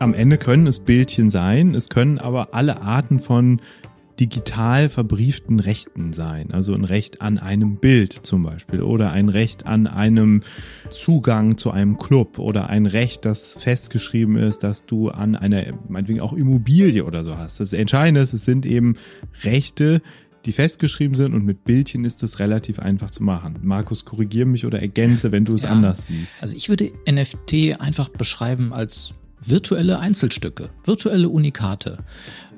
Am Ende können es Bildchen sein, es können aber alle Arten von digital verbrieften Rechten sein. Also ein Recht an einem Bild zum Beispiel oder ein Recht an einem Zugang zu einem Club oder ein Recht, das festgeschrieben ist, dass du an einer, meinetwegen auch Immobilie oder so hast. Das Entscheidende ist, es sind eben Rechte, die festgeschrieben sind und mit Bildchen ist es relativ einfach zu machen. Markus, korrigier mich oder ergänze, wenn du es ja, anders siehst. Also ich würde NFT einfach beschreiben als virtuelle Einzelstücke, virtuelle Unikate.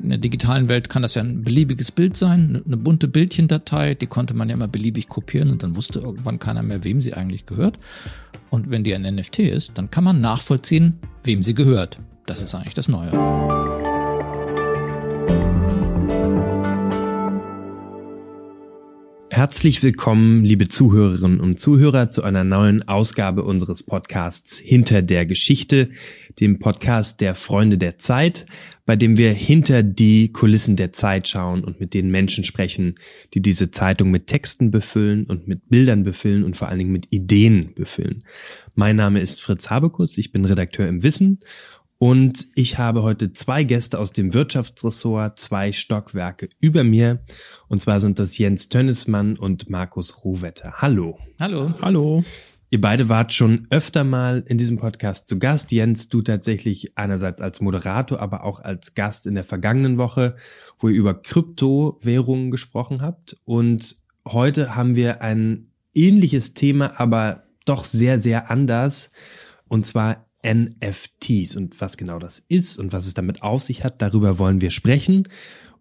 In der digitalen Welt kann das ja ein beliebiges Bild sein, eine bunte Bildchendatei, die konnte man ja immer beliebig kopieren und dann wusste irgendwann keiner mehr, wem sie eigentlich gehört. Und wenn die ein NFT ist, dann kann man nachvollziehen, wem sie gehört. Das ist eigentlich das Neue. Herzlich willkommen, liebe Zuhörerinnen und Zuhörer, zu einer neuen Ausgabe unseres Podcasts Hinter der Geschichte, dem Podcast der Freunde der Zeit, bei dem wir hinter die Kulissen der Zeit schauen und mit den Menschen sprechen, die diese Zeitung mit Texten befüllen und mit Bildern befüllen und vor allen Dingen mit Ideen befüllen. Mein Name ist Fritz Habekus, ich bin Redakteur im Wissen und ich habe heute zwei Gäste aus dem Wirtschaftsressort, zwei Stockwerke über mir. Und zwar sind das Jens Tönnesmann und Markus Ruhwetter. Hallo. Hallo. Hallo. Ihr beide wart schon öfter mal in diesem Podcast zu Gast. Jens, du tatsächlich einerseits als Moderator, aber auch als Gast in der vergangenen Woche, wo ihr über Kryptowährungen gesprochen habt. Und heute haben wir ein ähnliches Thema, aber doch sehr, sehr anders. Und zwar NFTs und was genau das ist und was es damit auf sich hat, darüber wollen wir sprechen.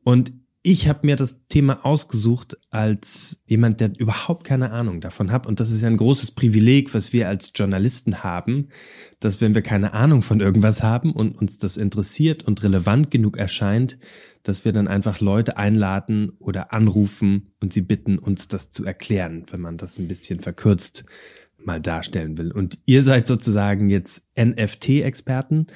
Und ich habe mir das Thema ausgesucht als jemand, der überhaupt keine Ahnung davon hat. Und das ist ja ein großes Privileg, was wir als Journalisten haben, dass wenn wir keine Ahnung von irgendwas haben und uns das interessiert und relevant genug erscheint, dass wir dann einfach Leute einladen oder anrufen und sie bitten, uns das zu erklären, wenn man das ein bisschen verkürzt mal darstellen will. Und ihr seid sozusagen jetzt NFT-Experten.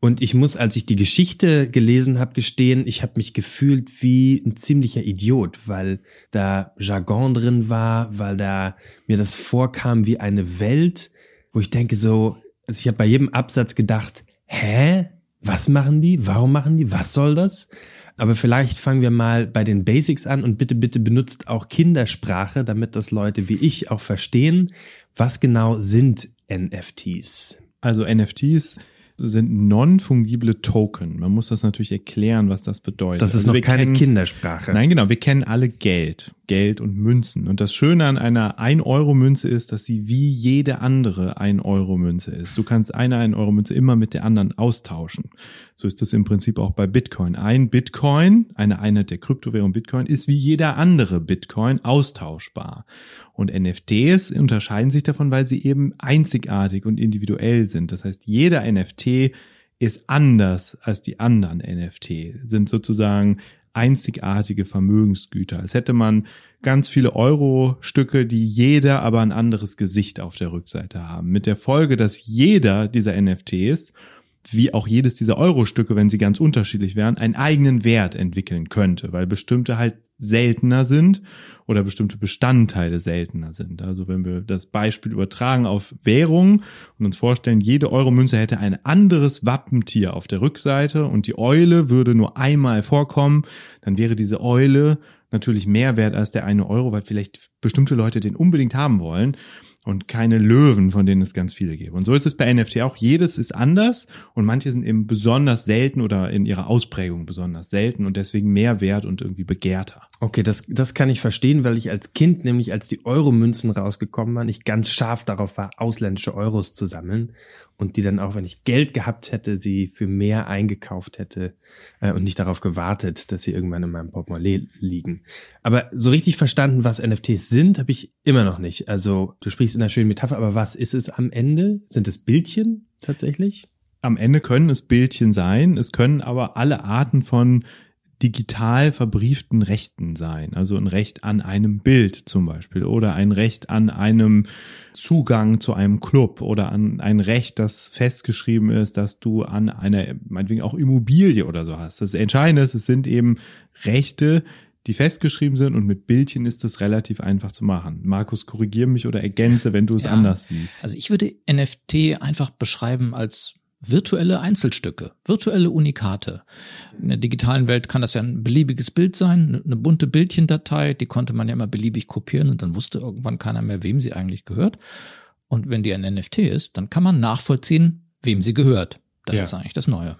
Und ich muss, als ich die Geschichte gelesen habe, gestehen, ich habe mich gefühlt wie ein ziemlicher Idiot, weil da Jargon drin war, weil da mir das vorkam wie eine Welt, wo ich denke so, also ich habe bei jedem Absatz gedacht, hä? Was machen die? Warum machen die? Was soll das? Aber vielleicht fangen wir mal bei den Basics an und bitte, bitte benutzt auch Kindersprache, damit das Leute wie ich auch verstehen. Was genau sind NFTs? Also NFTs sind non-fungible Token. Man muss das natürlich erklären, was das bedeutet. Das ist also noch keine kennen, Kindersprache. Nein, genau. Wir kennen alle Geld. Geld und Münzen. Und das Schöne an einer 1-Euro-Münze ist, dass sie wie jede andere 1-Euro-Münze ist. Du kannst eine 1-Euro-Münze immer mit der anderen austauschen. So ist das im Prinzip auch bei Bitcoin. Ein Bitcoin, eine Einheit der Kryptowährung Bitcoin, ist wie jeder andere Bitcoin austauschbar. Und NFTs unterscheiden sich davon, weil sie eben einzigartig und individuell sind. Das heißt, jeder NFT ist anders als die anderen NFT, sind sozusagen einzigartige Vermögensgüter. Als hätte man ganz viele Euro-Stücke, die jeder aber ein anderes Gesicht auf der Rückseite haben. Mit der Folge, dass jeder dieser NFTs wie auch jedes dieser Euro-Stücke, wenn sie ganz unterschiedlich wären, einen eigenen Wert entwickeln könnte, weil bestimmte halt seltener sind oder bestimmte Bestandteile seltener sind. Also wenn wir das Beispiel übertragen auf Währung und uns vorstellen, jede Euro-Münze hätte ein anderes Wappentier auf der Rückseite und die Eule würde nur einmal vorkommen, dann wäre diese Eule natürlich mehr wert als der eine Euro, weil vielleicht bestimmte Leute den unbedingt haben wollen und keine Löwen, von denen es ganz viele gibt. Und so ist es bei NFT auch. Jedes ist anders und manche sind eben besonders selten oder in ihrer Ausprägung besonders selten und deswegen mehr wert und irgendwie begehrter. Okay, das, das kann ich verstehen, weil ich als Kind, nämlich als die Euromünzen rausgekommen waren, ich ganz scharf darauf war, ausländische Euros zu sammeln und die dann auch, wenn ich Geld gehabt hätte, sie für mehr eingekauft hätte äh, und nicht darauf gewartet, dass sie irgendwann in meinem Portemonnaie liegen. Aber so richtig verstanden, was NFTs sind, habe ich immer noch nicht. Also du sprichst in einer schönen Metapher, aber was ist es am Ende? Sind es Bildchen tatsächlich? Am Ende können es Bildchen sein, es können aber alle Arten von digital verbrieften Rechten sein. Also ein Recht an einem Bild zum Beispiel oder ein Recht an einem Zugang zu einem Club oder an ein Recht, das festgeschrieben ist, dass du an einer, meinetwegen auch Immobilie oder so hast. Das Entscheidende ist, es sind eben Rechte, die festgeschrieben sind und mit Bildchen ist das relativ einfach zu machen. Markus, korrigier mich oder ergänze, wenn du es ja, anders siehst. Also ich würde NFT einfach beschreiben als virtuelle Einzelstücke, virtuelle Unikate. In der digitalen Welt kann das ja ein beliebiges Bild sein, eine bunte Bildchendatei, die konnte man ja immer beliebig kopieren und dann wusste irgendwann keiner mehr, wem sie eigentlich gehört. Und wenn die ein NFT ist, dann kann man nachvollziehen, wem sie gehört. Das ja. ist eigentlich das Neue.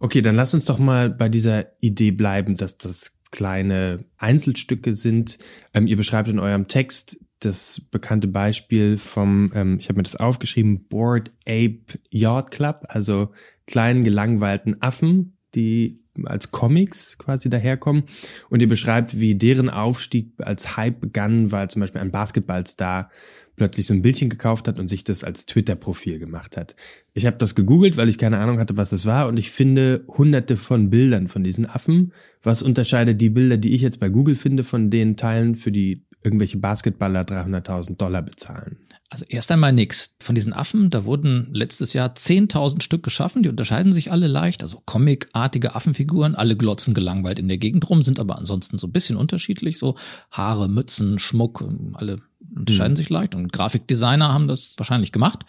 Okay, dann lass uns doch mal bei dieser Idee bleiben, dass das kleine Einzelstücke sind. Ähm, ihr beschreibt in eurem Text das bekannte Beispiel vom, ähm, ich habe mir das aufgeschrieben, Board Ape Yacht Club, also kleinen gelangweilten Affen, die als Comics quasi daherkommen. Und ihr beschreibt, wie deren Aufstieg als Hype begann, weil zum Beispiel ein Basketballstar plötzlich so ein Bildchen gekauft hat und sich das als Twitter-Profil gemacht hat. Ich habe das gegoogelt, weil ich keine Ahnung hatte, was das war und ich finde hunderte von Bildern von diesen Affen. Was unterscheidet die Bilder, die ich jetzt bei Google finde, von den Teilen, für die irgendwelche Basketballer 300.000 Dollar bezahlen? Also erst einmal nix. Von diesen Affen, da wurden letztes Jahr 10.000 Stück geschaffen, die unterscheiden sich alle leicht, also comicartige Affenfiguren, alle glotzen gelangweilt in der Gegend rum, sind aber ansonsten so ein bisschen unterschiedlich, so Haare, Mützen, Schmuck, alle unterscheiden mhm. sich leicht und Grafikdesigner haben das wahrscheinlich gemacht.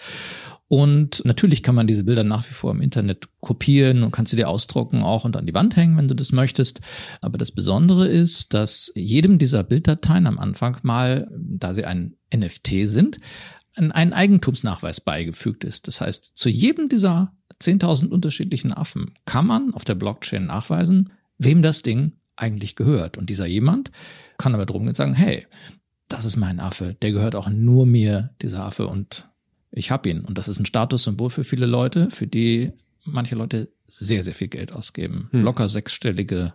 Und natürlich kann man diese Bilder nach wie vor im Internet kopieren und kannst sie dir ausdrucken auch und an die Wand hängen, wenn du das möchtest. Aber das Besondere ist, dass jedem dieser Bilddateien am Anfang mal, da sie ein NFT sind, ein Eigentumsnachweis beigefügt ist. Das heißt, zu jedem dieser 10.000 unterschiedlichen Affen kann man auf der Blockchain nachweisen, wem das Ding eigentlich gehört. Und dieser jemand kann aber drum sagen, hey, das ist mein Affe, der gehört auch nur mir, dieser Affe, und ich habe ihn. Und das ist ein Statussymbol für viele Leute, für die manche Leute sehr, sehr viel Geld ausgeben. Hm. Locker sechsstellige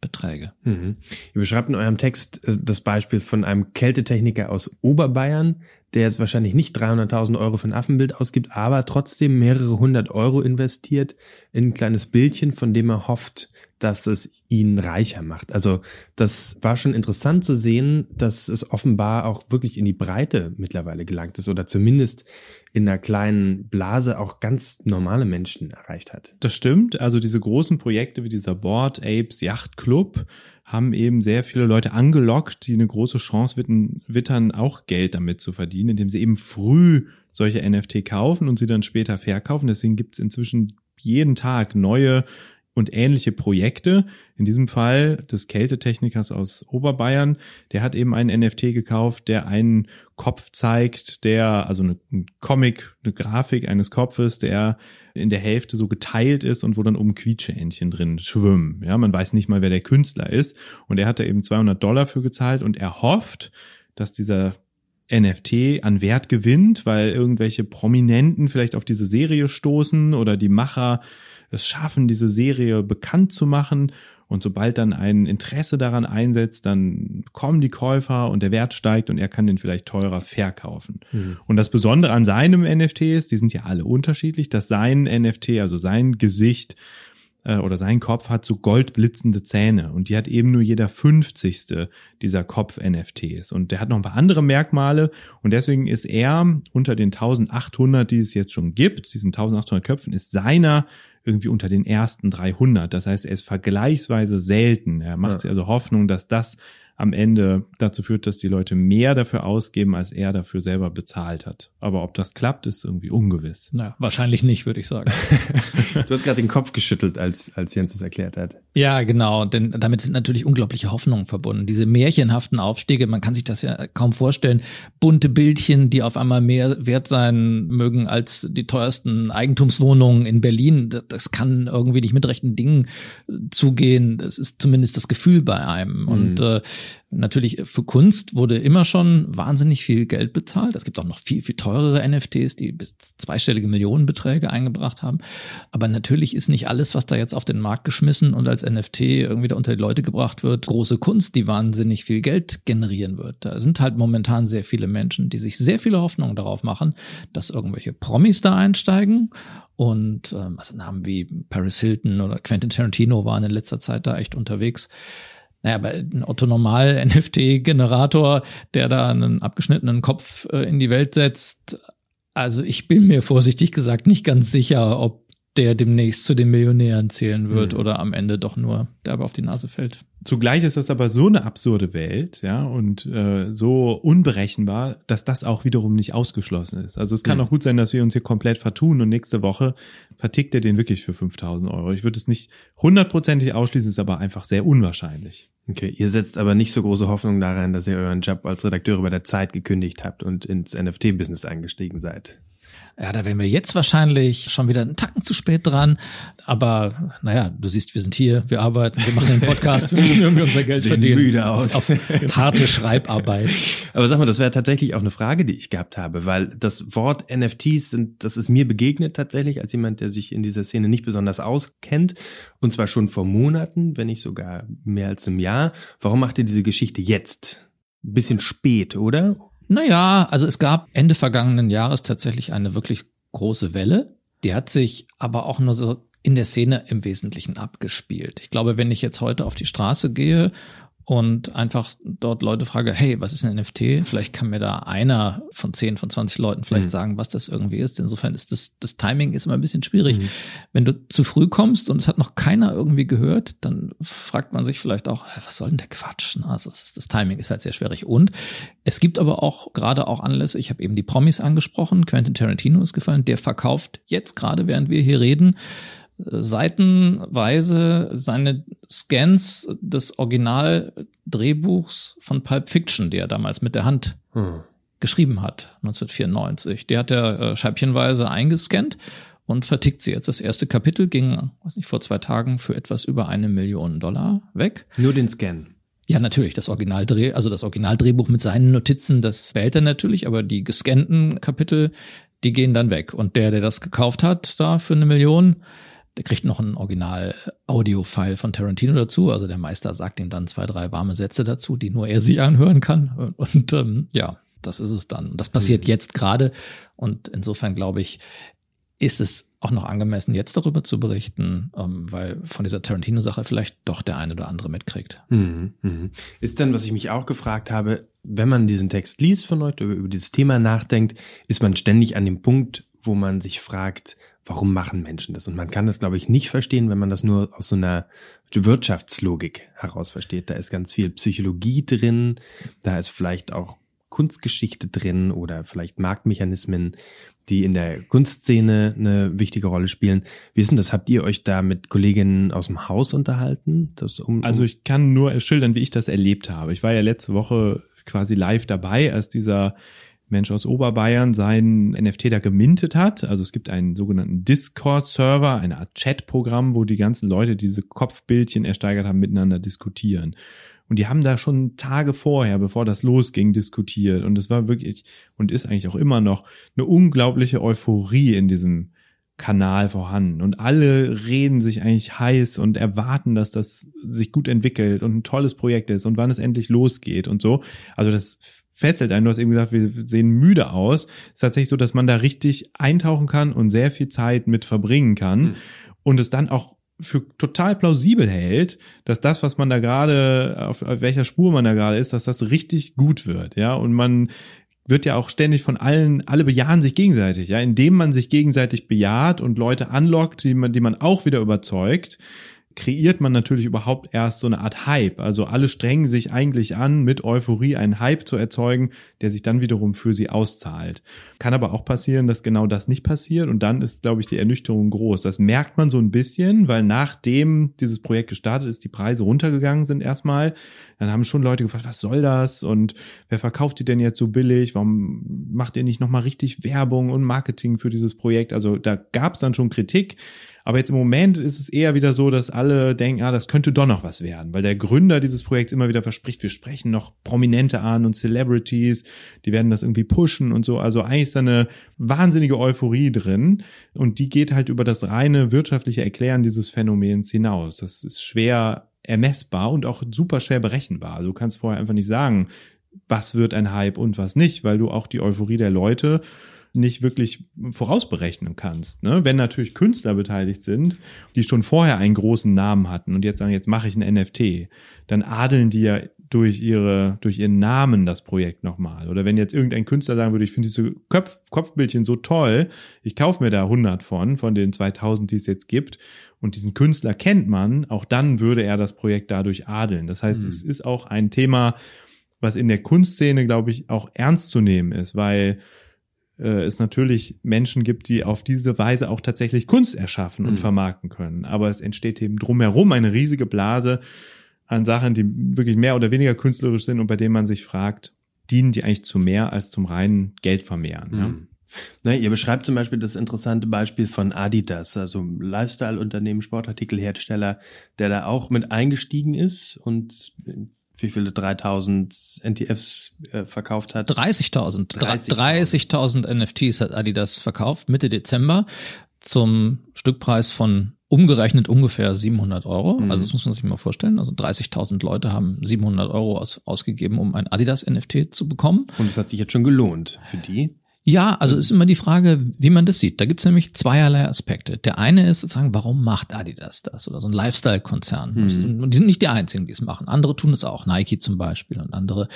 Beträge. Mhm. Ihr beschreibt in eurem Text äh, das Beispiel von einem Kältetechniker aus Oberbayern, der jetzt wahrscheinlich nicht 300.000 Euro für ein Affenbild ausgibt, aber trotzdem mehrere hundert Euro investiert in ein kleines Bildchen, von dem er hofft, dass es ihn reicher macht. Also das war schon interessant zu sehen, dass es offenbar auch wirklich in die Breite mittlerweile gelangt ist oder zumindest in einer kleinen Blase auch ganz normale Menschen erreicht hat. Das stimmt. Also diese großen Projekte wie dieser Board Apes Yacht Club haben eben sehr viele Leute angelockt, die eine große Chance wittern, auch Geld damit zu verdienen, indem sie eben früh solche NFT kaufen und sie dann später verkaufen. Deswegen gibt es inzwischen jeden Tag neue und ähnliche Projekte. In diesem Fall des Kältetechnikers aus Oberbayern, der hat eben einen NFT gekauft, der einen Kopf zeigt, der, also eine, ein Comic, eine Grafik eines Kopfes, der in der Hälfte so geteilt ist und wo dann oben Quietscheentchen drin schwimmen. Ja, man weiß nicht mal, wer der Künstler ist. Und er hat da eben 200 Dollar für gezahlt und er hofft, dass dieser NFT an Wert gewinnt, weil irgendwelche Prominenten vielleicht auf diese Serie stoßen oder die Macher es schaffen, diese Serie bekannt zu machen. Und sobald dann ein Interesse daran einsetzt, dann kommen die Käufer und der Wert steigt und er kann den vielleicht teurer verkaufen. Mhm. Und das Besondere an seinem NFT ist, die sind ja alle unterschiedlich, dass sein NFT, also sein Gesicht äh, oder sein Kopf hat so goldblitzende Zähne und die hat eben nur jeder 50. dieser Kopf-NFTs. Und der hat noch ein paar andere Merkmale und deswegen ist er unter den 1800, die es jetzt schon gibt, diesen 1800 Köpfen, ist seiner irgendwie unter den ersten 300. Das heißt, er ist vergleichsweise selten. Er macht ja. sich also Hoffnung, dass das am Ende dazu führt, dass die Leute mehr dafür ausgeben, als er dafür selber bezahlt hat. Aber ob das klappt, ist irgendwie ungewiss. Na, wahrscheinlich nicht, würde ich sagen. du hast gerade den Kopf geschüttelt, als, als Jens es erklärt hat. Ja, genau. Denn damit sind natürlich unglaubliche Hoffnungen verbunden. Diese märchenhaften Aufstiege, man kann sich das ja kaum vorstellen. Bunte Bildchen, die auf einmal mehr wert sein mögen als die teuersten Eigentumswohnungen in Berlin. Das kann irgendwie nicht mit rechten Dingen zugehen. Das ist zumindest das Gefühl bei einem. Mhm. Und äh, Natürlich für Kunst wurde immer schon wahnsinnig viel Geld bezahlt. Es gibt auch noch viel, viel teurere NFTs, die bis zweistellige Millionenbeträge eingebracht haben. Aber natürlich ist nicht alles, was da jetzt auf den Markt geschmissen und als NFT irgendwie da unter die Leute gebracht wird, große Kunst, die wahnsinnig viel Geld generieren wird. Da sind halt momentan sehr viele Menschen, die sich sehr viele Hoffnungen darauf machen, dass irgendwelche Promis da einsteigen und ähm, also Namen wie Paris Hilton oder Quentin Tarantino waren in letzter Zeit da echt unterwegs. Naja, aber ein Otto-Normal-NFT-Generator, der da einen abgeschnittenen Kopf äh, in die Welt setzt, also ich bin mir vorsichtig gesagt nicht ganz sicher, ob der demnächst zu den Millionären zählen wird mhm. oder am Ende doch nur derbe auf die Nase fällt. Zugleich ist das aber so eine absurde Welt, ja, und äh, so unberechenbar, dass das auch wiederum nicht ausgeschlossen ist. Also es kann Mhm. auch gut sein, dass wir uns hier komplett vertun und nächste Woche vertickt er den wirklich für 5000 Euro. Ich würde es nicht hundertprozentig ausschließen, ist aber einfach sehr unwahrscheinlich. Okay, ihr setzt aber nicht so große Hoffnung daran, dass ihr euren Job als Redakteure bei der Zeit gekündigt habt und ins NFT-Business eingestiegen seid. Ja, da wären wir jetzt wahrscheinlich schon wieder einen Tacken zu spät dran. Aber naja, du siehst, wir sind hier, wir arbeiten, wir machen den Podcast, wir müssen irgendwie unser Geld Sehen verdienen. müde aus. Auf harte Schreibarbeit. Aber sag mal, das wäre tatsächlich auch eine Frage, die ich gehabt habe, weil das Wort NFTs sind, das ist mir begegnet tatsächlich als jemand, der sich in dieser Szene nicht besonders auskennt und zwar schon vor Monaten, wenn nicht sogar mehr als einem Jahr. Warum macht ihr diese Geschichte jetzt? Ein bisschen spät, oder? Naja, also es gab Ende vergangenen Jahres tatsächlich eine wirklich große Welle. Die hat sich aber auch nur so in der Szene im Wesentlichen abgespielt. Ich glaube, wenn ich jetzt heute auf die Straße gehe und einfach dort Leute frage, hey, was ist ein NFT? Vielleicht kann mir da einer von 10, von 20 Leuten vielleicht Mhm. sagen, was das irgendwie ist. Insofern ist das, das Timing ist immer ein bisschen schwierig. Mhm. Wenn du zu früh kommst und es hat noch keiner irgendwie gehört, dann fragt man sich vielleicht auch, was soll denn der Quatsch? Na, Also das, das Timing ist halt sehr schwierig. Und es gibt aber auch gerade auch Anlässe, ich habe eben die Promis angesprochen, Quentin Tarantino ist gefallen, der verkauft jetzt gerade, während wir hier reden, seitenweise seine Scans des Originaldrehbuchs von Pulp Fiction, die er damals mit der Hand Hm. geschrieben hat, 1994. Die hat er äh, scheibchenweise eingescannt und vertickt sie jetzt. Das erste Kapitel ging, weiß nicht, vor zwei Tagen für etwas über eine Million Dollar weg. Nur den Scan. Ja, natürlich, das Originaldreh, also das Originaldrehbuch mit seinen Notizen, das behält er natürlich, aber die gescannten Kapitel, die gehen dann weg. Und der, der das gekauft hat, da für eine Million, der kriegt noch ein Original-Audio-File von Tarantino dazu. Also der Meister sagt ihm dann zwei, drei warme Sätze dazu, die nur er sich anhören kann. Und ähm, ja, das ist es dann. Und das passiert Mhm. jetzt gerade. Und insofern glaube ich, ist es auch noch angemessen, jetzt darüber zu berichten, ähm, weil von dieser Tarantino-Sache vielleicht doch der eine oder andere mitkriegt. Mhm, mhm. Ist dann, was ich mich auch gefragt habe, wenn man diesen Text liest von heute, über, über dieses Thema nachdenkt, ist man ständig an dem Punkt, wo man sich fragt, warum machen Menschen das? Und man kann das, glaube ich, nicht verstehen, wenn man das nur aus so einer Wirtschaftslogik heraus versteht. Da ist ganz viel Psychologie drin, da ist vielleicht auch Kunstgeschichte drin oder vielleicht Marktmechanismen, die in der Kunstszene eine wichtige Rolle spielen. Wie ist denn das? Habt ihr euch da mit Kolleginnen aus dem Haus unterhalten? Das um, Also ich kann nur schildern, wie ich das erlebt habe. Ich war ja letzte Woche quasi live dabei, als dieser Mensch aus Oberbayern seinen NFT da gemintet hat. Also es gibt einen sogenannten Discord-Server, eine Art Chat-Programm, wo die ganzen Leute diese Kopfbildchen ersteigert haben, miteinander diskutieren. Und die haben da schon Tage vorher, bevor das losging, diskutiert. Und es war wirklich und ist eigentlich auch immer noch eine unglaubliche Euphorie in diesem Kanal vorhanden. Und alle reden sich eigentlich heiß und erwarten, dass das sich gut entwickelt und ein tolles Projekt ist und wann es endlich losgeht und so. Also das fesselt einen. Du hast eben gesagt, wir sehen müde aus. Es ist tatsächlich so, dass man da richtig eintauchen kann und sehr viel Zeit mit verbringen kann Mhm. und es dann auch für total plausibel hält, dass das, was man da gerade, auf, auf welcher Spur man da gerade ist, dass das richtig gut wird, ja. Und man wird ja auch ständig von allen, alle bejahen sich gegenseitig, ja, indem man sich gegenseitig bejaht und Leute anlockt, die man, die man auch wieder überzeugt, kreiert man natürlich überhaupt erst so eine Art Hype. Also alle strengen sich eigentlich an, mit Euphorie einen Hype zu erzeugen, der sich dann wiederum für sie auszahlt. Kann aber auch passieren, dass genau das nicht passiert und dann ist, glaube ich, die Ernüchterung groß. Das merkt man so ein bisschen, weil nachdem dieses Projekt gestartet ist, die Preise runtergegangen sind erstmal. Dann haben schon Leute gefragt, was soll das und wer verkauft die denn jetzt so billig? Warum macht ihr nicht nochmal richtig Werbung und Marketing für dieses Projekt? Also da gab es dann schon Kritik. Aber jetzt im Moment ist es eher wieder so, dass alle denken, ah, das könnte doch noch was werden, weil der Gründer dieses Projekts immer wieder verspricht, wir sprechen noch Prominente an und Celebrities, die werden das irgendwie pushen und so. Also eigentlich ist da eine wahnsinnige Euphorie drin und die geht halt über das reine wirtschaftliche Erklären dieses Phänomens hinaus. Das ist schwer ermessbar und auch super schwer berechenbar. Also du kannst vorher einfach nicht sagen, was wird ein Hype und was nicht, weil du auch die Euphorie der Leute nicht wirklich vorausberechnen kannst. Ne? Wenn natürlich Künstler beteiligt sind, die schon vorher einen großen Namen hatten und jetzt sagen, jetzt mache ich ein NFT, dann adeln die ja durch ihre, durch ihren Namen das Projekt nochmal. Oder wenn jetzt irgendein Künstler sagen würde, ich finde diese Kopf, Kopfbildchen so toll, ich kaufe mir da 100 von, von den 2000, die es jetzt gibt, und diesen Künstler kennt man, auch dann würde er das Projekt dadurch adeln. Das heißt, mhm. es ist auch ein Thema, was in der Kunstszene, glaube ich, auch ernst zu nehmen ist, weil äh, es natürlich Menschen gibt, die auf diese Weise auch tatsächlich Kunst erschaffen und mhm. vermarkten können. Aber es entsteht eben drumherum eine riesige Blase an Sachen, die wirklich mehr oder weniger künstlerisch sind und bei denen man sich fragt, dienen die eigentlich zu mehr als zum reinen Geldvermehren? Mhm. Ja? Na, ihr beschreibt zum Beispiel das interessante Beispiel von Adidas, also Lifestyle-Unternehmen, Sportartikelhersteller, der da auch mit eingestiegen ist und wie viele 3000 NTFs äh, verkauft hat? 30.000. 30.000 30 NFTs hat Adidas verkauft Mitte Dezember zum Stückpreis von umgerechnet ungefähr 700 Euro. Mhm. Also das muss man sich mal vorstellen. Also 30.000 Leute haben 700 Euro aus, ausgegeben, um ein Adidas NFT zu bekommen. Und es hat sich jetzt schon gelohnt für die. Ja, also ist immer die Frage, wie man das sieht. Da gibt es nämlich zweierlei Aspekte. Der eine ist sozusagen, warum macht Adidas das oder so ein Lifestyle-Konzern? Mhm. Die sind nicht die einzigen, die es machen. Andere tun es auch, Nike zum Beispiel und andere,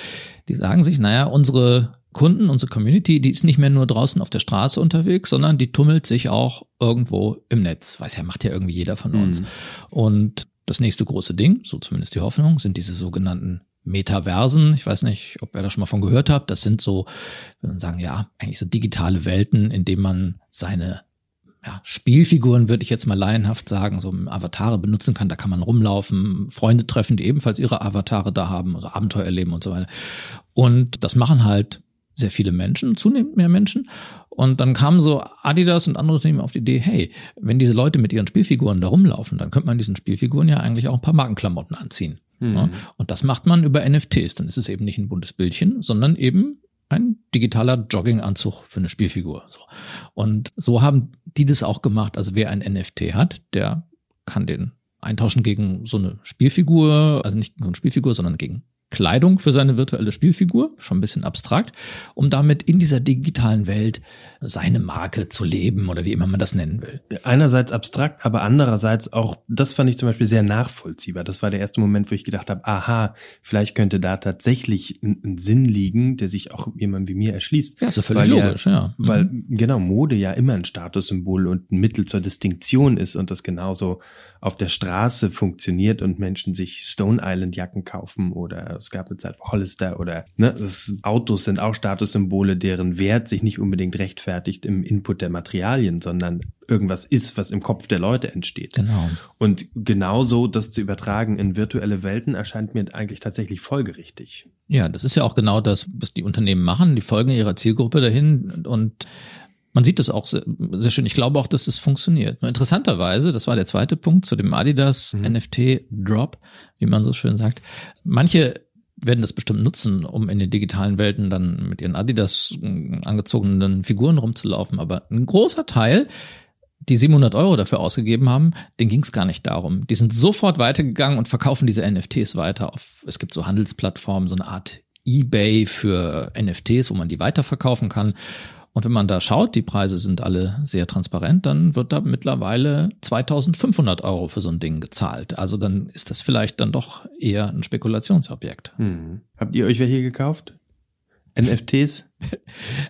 die sagen sich, naja, unsere Kunden, unsere Community, die ist nicht mehr nur draußen auf der Straße unterwegs, sondern die tummelt sich auch irgendwo im Netz. Weiß ja, macht ja irgendwie jeder von uns. Mhm. Und das nächste große Ding, so zumindest die Hoffnung, sind diese sogenannten Metaversen. Ich weiß nicht, ob ihr da schon mal von gehört habt. Das sind so, wenn man sagen, ja, eigentlich so digitale Welten, in denen man seine ja, Spielfiguren, würde ich jetzt mal laienhaft sagen, so Avatare benutzen kann. Da kann man rumlaufen, Freunde treffen, die ebenfalls ihre Avatare da haben, also Abenteuer erleben und so weiter. Und das machen halt sehr viele Menschen, zunehmend mehr Menschen. Und dann kamen so Adidas und andere Unternehmen auf die Idee, hey, wenn diese Leute mit ihren Spielfiguren da rumlaufen, dann könnte man diesen Spielfiguren ja eigentlich auch ein paar Markenklamotten anziehen. Mhm. Ja, und das macht man über NFTs. Dann ist es eben nicht ein buntes Bildchen, sondern eben ein digitaler Jogginganzug für eine Spielfigur. So. Und so haben die das auch gemacht. Also wer ein NFT hat, der kann den eintauschen gegen so eine Spielfigur, also nicht nur eine Spielfigur, sondern gegen Kleidung für seine virtuelle Spielfigur, schon ein bisschen abstrakt, um damit in dieser digitalen Welt seine Marke zu leben oder wie immer man das nennen will. Einerseits abstrakt, aber andererseits auch, das fand ich zum Beispiel sehr nachvollziehbar. Das war der erste Moment, wo ich gedacht habe, aha, vielleicht könnte da tatsächlich ein, Sinn liegen, der sich auch jemand wie mir erschließt. Ja, so völlig logisch, ja. ja. Weil mhm. genau Mode ja immer ein Statussymbol und ein Mittel zur Distinktion ist und das genauso auf der Straße funktioniert und Menschen sich Stone Island Jacken kaufen oder es gab eine Zeit Hollister oder ne, das, Autos sind auch Statussymbole, deren Wert sich nicht unbedingt rechtfertigt im Input der Materialien, sondern irgendwas ist, was im Kopf der Leute entsteht. Genau. Und genauso das zu übertragen in virtuelle Welten erscheint mir eigentlich tatsächlich folgerichtig. Ja, das ist ja auch genau das, was die Unternehmen machen. Die folgen ihrer Zielgruppe dahin und man sieht das auch sehr, sehr, schön. Ich glaube auch, dass das funktioniert. Nur interessanterweise, das war der zweite Punkt zu dem Adidas mhm. NFT Drop, wie man so schön sagt. Manche werden das bestimmt nutzen, um in den digitalen Welten dann mit ihren Adidas äh, angezogenen Figuren rumzulaufen. Aber ein großer Teil, die 700 Euro dafür ausgegeben haben, den ging es gar nicht darum. Die sind sofort weitergegangen und verkaufen diese NFTs weiter auf, es gibt so Handelsplattformen, so eine Art eBay für NFTs, wo man die weiterverkaufen kann. Und wenn man da schaut, die Preise sind alle sehr transparent, dann wird da mittlerweile 2500 Euro für so ein Ding gezahlt. Also dann ist das vielleicht dann doch eher ein Spekulationsobjekt. Hm. Habt ihr euch welche gekauft? NFTs?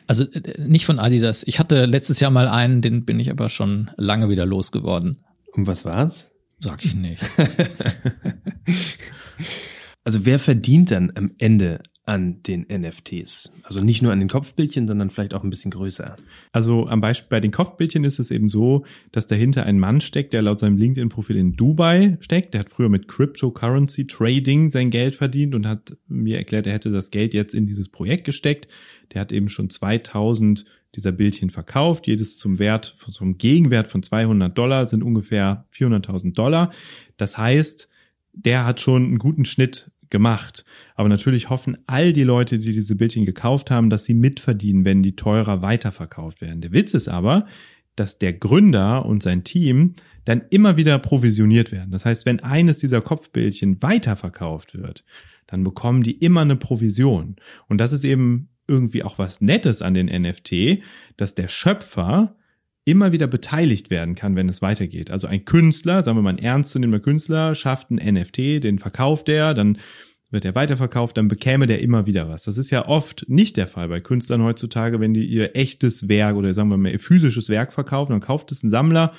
Also äh, nicht von Adidas. Ich hatte letztes Jahr mal einen, den bin ich aber schon lange wieder losgeworden. Und was war's? Sag ich nicht. also wer verdient dann am Ende an den NFTs? Also nicht nur an den Kopfbildchen, sondern vielleicht auch ein bisschen größer. Also am Beispiel bei den Kopfbildchen ist es eben so, dass dahinter ein Mann steckt, der laut seinem LinkedIn-Profil in Dubai steckt. Der hat früher mit Cryptocurrency Trading sein Geld verdient und hat mir erklärt, er hätte das Geld jetzt in dieses Projekt gesteckt. Der hat eben schon 2000 dieser Bildchen verkauft. Jedes zum Wert, zum Gegenwert von 200 Dollar sind ungefähr 400.000 Dollar. Das heißt, der hat schon einen guten Schnitt gemacht. Aber natürlich hoffen all die Leute, die diese Bildchen gekauft haben, dass sie mitverdienen, wenn die teurer weiterverkauft werden. Der Witz ist aber, dass der Gründer und sein Team dann immer wieder provisioniert werden. Das heißt, wenn eines dieser Kopfbildchen weiterverkauft wird, dann bekommen die immer eine Provision. Und das ist eben irgendwie auch was Nettes an den NFT, dass der Schöpfer immer wieder beteiligt werden kann, wenn es weitergeht. Also ein Künstler, sagen wir mal ein ernstzunehmender Künstler, schafft einen NFT, den verkauft er, dann wird er weiterverkauft, dann bekäme der immer wieder was. Das ist ja oft nicht der Fall bei Künstlern heutzutage, wenn die ihr echtes Werk oder sagen wir mal ihr physisches Werk verkaufen, dann kauft es ein Sammler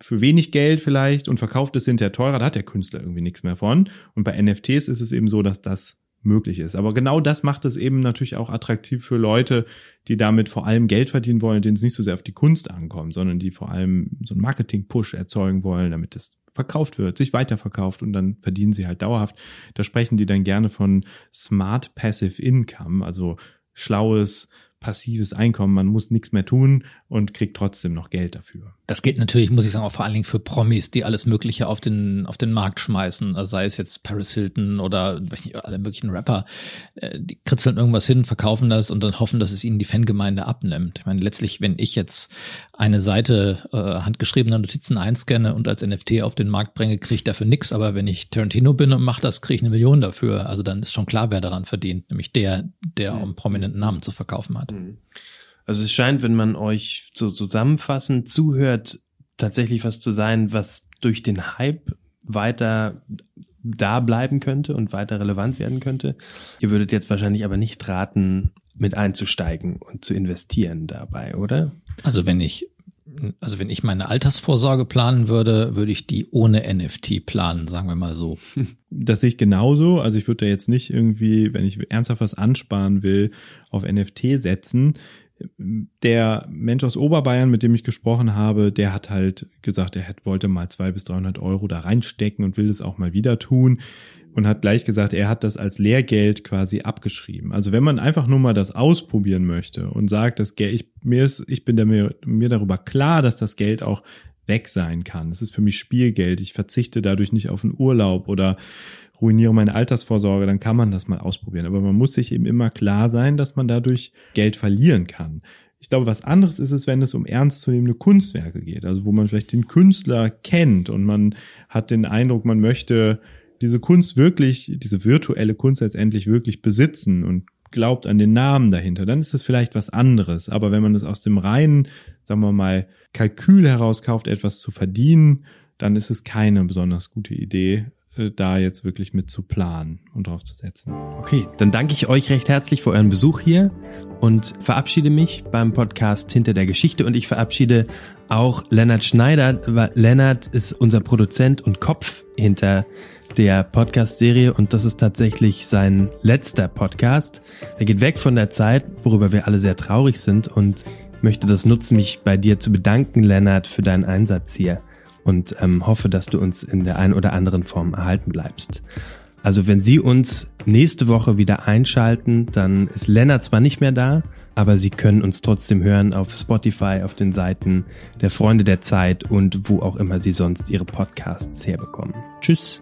für wenig Geld vielleicht und verkauft es hinterher teurer, da hat der Künstler irgendwie nichts mehr von. Und bei NFTs ist es eben so, dass das möglich ist. Aber genau das macht es eben natürlich auch attraktiv für Leute, die damit vor allem Geld verdienen wollen, denen es nicht so sehr auf die Kunst ankommt, sondern die vor allem so einen Marketing-Push erzeugen wollen, damit es verkauft wird, sich weiterverkauft und dann verdienen sie halt dauerhaft. Da sprechen die dann gerne von Smart Passive Income, also schlaues, passives Einkommen. Man muss nichts mehr tun und kriegt trotzdem noch Geld dafür. Das geht natürlich, muss ich sagen, auch vor allen Dingen für Promis, die alles Mögliche auf den, auf den Markt schmeißen. Also sei es jetzt Paris Hilton oder nicht, alle möglichen Rapper. Äh, die kritzeln irgendwas hin, verkaufen das und dann hoffen, dass es ihnen die Fangemeinde abnimmt. Ich meine, letztlich, wenn ich jetzt eine Seite äh, handgeschriebener Notizen einscanne und als NFT auf den Markt bringe, kriege ich dafür nichts. Aber wenn ich Tarantino bin und mache das, kriege ich eine Million dafür. Also dann ist schon klar, wer daran verdient. Nämlich der, der einen prominenten Namen zu verkaufen hat. Mhm. Also es scheint, wenn man euch so zusammenfassend zuhört, tatsächlich was zu sein, was durch den Hype weiter da bleiben könnte und weiter relevant werden könnte. Ihr würdet jetzt wahrscheinlich aber nicht raten, mit einzusteigen und zu investieren dabei, oder? Also wenn ich also wenn ich meine Altersvorsorge planen würde, würde ich die ohne NFT planen, sagen wir mal so. Das sehe ich genauso. Also ich würde da jetzt nicht irgendwie, wenn ich ernsthaft was ansparen will, auf NFT setzen der Mensch aus Oberbayern, mit dem ich gesprochen habe, der hat halt gesagt, er wollte mal zwei bis 300 Euro da reinstecken und will es auch mal wieder tun und hat gleich gesagt, er hat das als Lehrgeld quasi abgeschrieben. Also wenn man einfach nur mal das ausprobieren möchte und sagt, das Geld, ich, mir ist, ich bin mir, mir darüber klar, dass das Geld auch weg sein kann. Das ist für mich Spielgeld. Ich verzichte dadurch nicht auf einen Urlaub oder ruiniere meine Altersvorsorge, dann kann man das mal ausprobieren. Aber man muss sich eben immer klar sein, dass man dadurch Geld verlieren kann. Ich glaube, was anderes ist es, wenn es um ernstzunehmende Kunstwerke geht, also wo man vielleicht den Künstler kennt und man hat den Eindruck, man möchte diese Kunst wirklich, diese virtuelle Kunst letztendlich wirklich besitzen und glaubt an den Namen dahinter, dann ist es vielleicht was anderes. Aber wenn man es aus dem reinen, sagen wir mal, Kalkül herauskauft, etwas zu verdienen, dann ist es keine besonders gute Idee, äh, da jetzt wirklich mit zu planen und drauf zu setzen. Okay, dann danke ich euch recht herzlich für euren Besuch hier und verabschiede mich beim Podcast Hinter der Geschichte und ich verabschiede auch Lennart Schneider, Lennart ist unser Produzent und Kopf hinter der Podcast-Serie und das ist tatsächlich sein letzter Podcast. Der geht weg von der Zeit, worüber wir alle sehr traurig sind und möchte das nutzen, mich bei dir zu bedanken, Lennart, für deinen Einsatz hier und ähm, hoffe, dass du uns in der einen oder anderen Form erhalten bleibst. Also wenn Sie uns nächste Woche wieder einschalten, dann ist Lennart zwar nicht mehr da, aber Sie können uns trotzdem hören auf Spotify, auf den Seiten der Freunde der Zeit und wo auch immer Sie sonst Ihre Podcasts herbekommen. Tschüss.